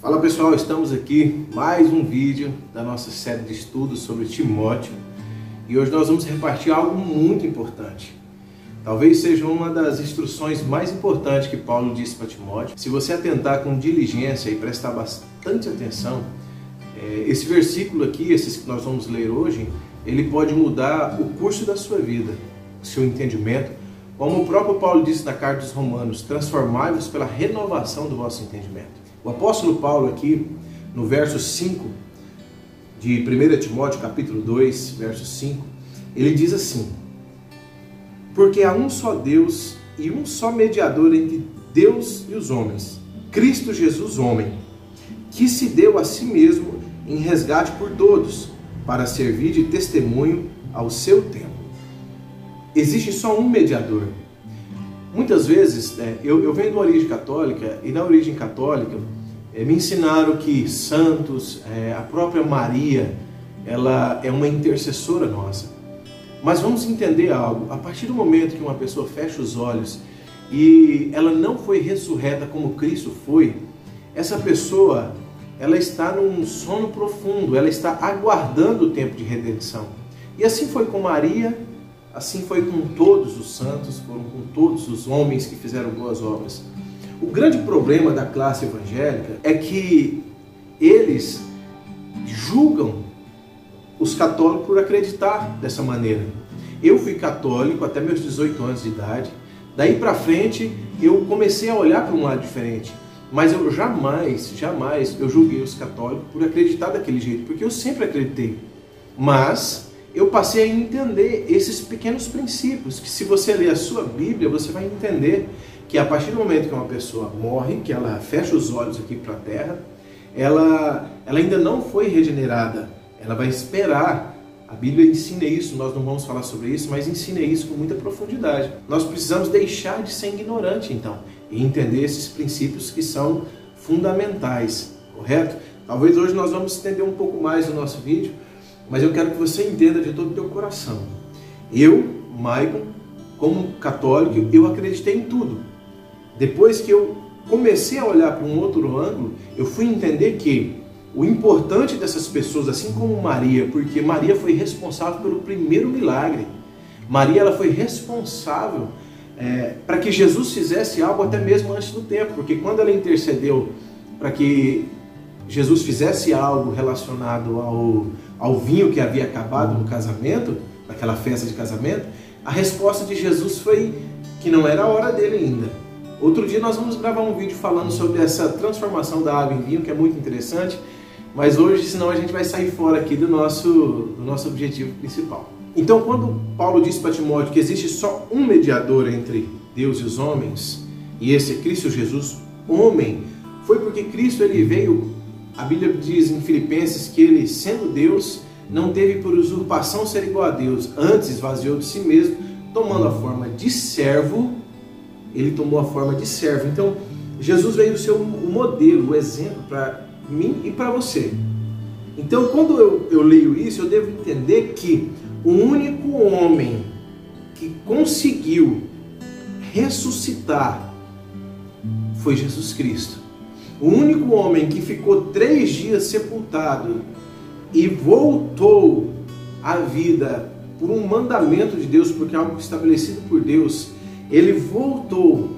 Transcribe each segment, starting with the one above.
Fala pessoal, estamos aqui mais um vídeo da nossa série de estudos sobre Timóteo e hoje nós vamos repartir algo muito importante. Talvez seja uma das instruções mais importantes que Paulo disse para Timóteo. Se você atentar com diligência e prestar bastante atenção, é, esse versículo aqui, esses que nós vamos ler hoje, ele pode mudar o curso da sua vida, seu entendimento. Como o próprio Paulo disse na carta dos Romanos, transformai-vos pela renovação do vosso entendimento. O apóstolo Paulo aqui, no verso 5 de 1 Timóteo, capítulo 2, verso 5, ele diz assim: Porque há um só Deus e um só mediador entre Deus e os homens, Cristo Jesus, homem, que se deu a si mesmo em resgate por todos, para servir de testemunho ao seu tempo. Existe só um mediador, Muitas vezes, é, eu, eu venho de origem católica e na origem católica é, me ensinaram que santos, é, a própria Maria, ela é uma intercessora nossa. Mas vamos entender algo. A partir do momento que uma pessoa fecha os olhos e ela não foi ressurreta como Cristo foi, essa pessoa ela está num sono profundo, ela está aguardando o tempo de redenção. E assim foi com Maria Assim foi com todos os santos, foram com todos os homens que fizeram boas obras. O grande problema da classe evangélica é que eles julgam os católicos por acreditar dessa maneira. Eu fui católico até meus 18 anos de idade. Daí para frente eu comecei a olhar para um lado diferente. Mas eu jamais, jamais eu julguei os católicos por acreditar daquele jeito, porque eu sempre acreditei. Mas eu passei a entender esses pequenos princípios, que se você ler a sua Bíblia, você vai entender que a partir do momento que uma pessoa morre, que ela fecha os olhos aqui para a terra, ela, ela ainda não foi regenerada, ela vai esperar. A Bíblia ensina isso, nós não vamos falar sobre isso, mas ensina isso com muita profundidade. Nós precisamos deixar de ser ignorante, então, e entender esses princípios que são fundamentais, correto? Talvez hoje nós vamos estender um pouco mais o nosso vídeo, mas eu quero que você entenda de todo o teu coração. Eu, Maicon, como católico, eu acreditei em tudo. Depois que eu comecei a olhar para um outro ângulo, eu fui entender que o importante dessas pessoas, assim como Maria, porque Maria foi responsável pelo primeiro milagre. Maria ela foi responsável é, para que Jesus fizesse algo até mesmo antes do tempo, porque quando ela intercedeu para que Jesus fizesse algo relacionado ao, ao vinho que havia acabado no casamento, naquela festa de casamento, a resposta de Jesus foi que não era a hora dele ainda. Outro dia nós vamos gravar um vídeo falando sobre essa transformação da água em vinho, que é muito interessante, mas hoje, senão a gente vai sair fora aqui do nosso, do nosso objetivo principal. Então, quando Paulo disse para Timóteo que existe só um mediador entre Deus e os homens, e esse é Cristo Jesus, homem, foi porque Cristo ele veio a Bíblia diz em Filipenses que ele, sendo Deus, não teve por usurpação ser igual a Deus, antes esvaziou de si mesmo, tomando a forma de servo, ele tomou a forma de servo. Então, Jesus veio ser o modelo, o exemplo para mim e para você. Então, quando eu, eu leio isso, eu devo entender que o único homem que conseguiu ressuscitar foi Jesus Cristo. O único homem que ficou três dias sepultado e voltou à vida por um mandamento de Deus, porque é algo estabelecido por Deus, ele voltou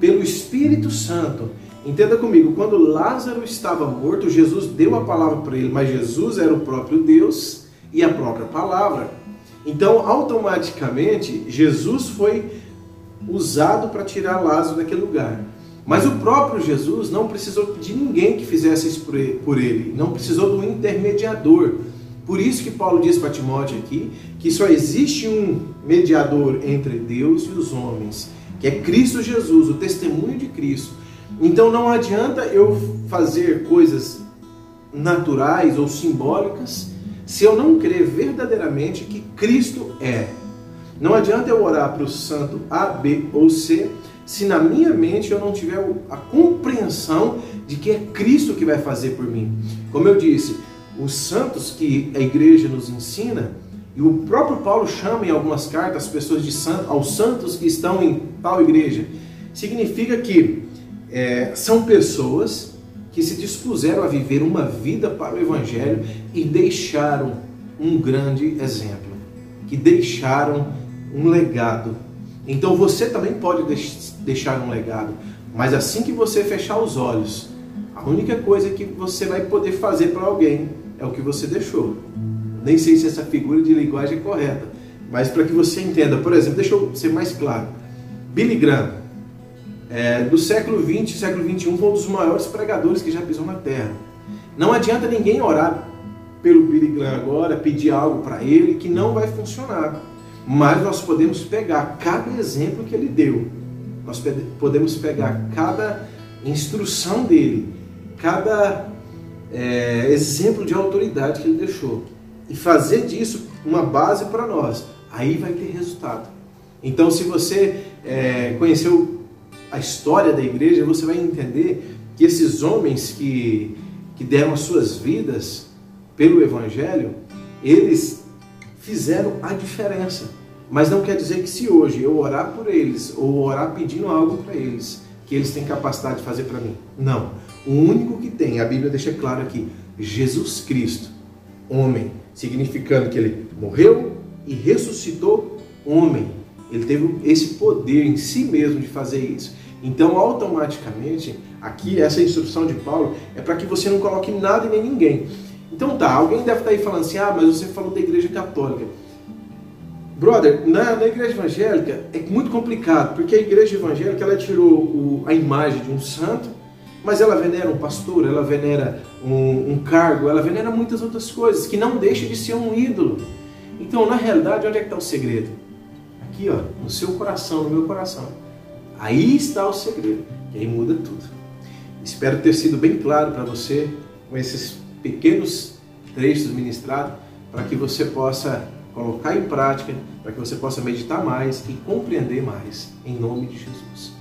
pelo Espírito Santo. Entenda comigo, quando Lázaro estava morto, Jesus deu a palavra para ele, mas Jesus era o próprio Deus e a própria palavra. Então, automaticamente, Jesus foi usado para tirar Lázaro daquele lugar. Mas o próprio Jesus não precisou de ninguém que fizesse isso por ele, não precisou do intermediador. Por isso que Paulo diz para Timóteo aqui que só existe um mediador entre Deus e os homens, que é Cristo Jesus, o testemunho de Cristo. Então não adianta eu fazer coisas naturais ou simbólicas se eu não crer verdadeiramente que Cristo é. Não adianta eu orar para o santo A, B ou C se na minha mente eu não tiver a compreensão de que é Cristo que vai fazer por mim. Como eu disse, os santos que a igreja nos ensina, e o próprio Paulo chama em algumas cartas as pessoas de santo, aos santos que estão em tal igreja, significa que é, são pessoas que se dispuseram a viver uma vida para o Evangelho e deixaram um grande exemplo, que deixaram um legado. Então você também pode deixar um legado, mas assim que você fechar os olhos, a única coisa que você vai poder fazer para alguém é o que você deixou. Nem sei se essa figura de linguagem é correta, mas para que você entenda, por exemplo, deixa eu ser mais claro. Billy Graham, é, do século 20 século 21, foi um dos maiores pregadores que já pisou na Terra. Não adianta ninguém orar pelo Billy Graham agora, pedir algo para ele que não vai funcionar. Mas nós podemos pegar cada exemplo que ele deu, nós podemos pegar cada instrução dele, cada é, exemplo de autoridade que ele deixou e fazer disso uma base para nós. Aí vai ter resultado. Então, se você é, conheceu a história da igreja, você vai entender que esses homens que, que deram as suas vidas pelo Evangelho, eles fizeram a diferença. Mas não quer dizer que se hoje eu orar por eles ou orar pedindo algo para eles, que eles têm capacidade de fazer para mim. Não. O único que tem, a Bíblia deixa claro aqui, Jesus Cristo, homem, significando que ele morreu e ressuscitou homem. Ele teve esse poder em si mesmo de fazer isso. Então, automaticamente, aqui essa instrução de Paulo é para que você não coloque nada e nem ninguém. Então tá, alguém deve estar tá aí falando assim, ah, mas você falou da igreja católica. Brother, na, na, igreja evangélica é muito complicado, porque a igreja evangélica ela tirou o, a imagem de um santo, mas ela venera um pastor, ela venera um, um, cargo, ela venera muitas outras coisas, que não deixa de ser um ídolo. Então, na realidade, onde é que está o segredo? Aqui, ó, no seu coração, no meu coração. Aí está o segredo, que aí muda tudo. Espero ter sido bem claro para você com esses pequenos trechos ministrados, para que você possa colocar em prática, para que você possa meditar mais e compreender mais, em nome de Jesus.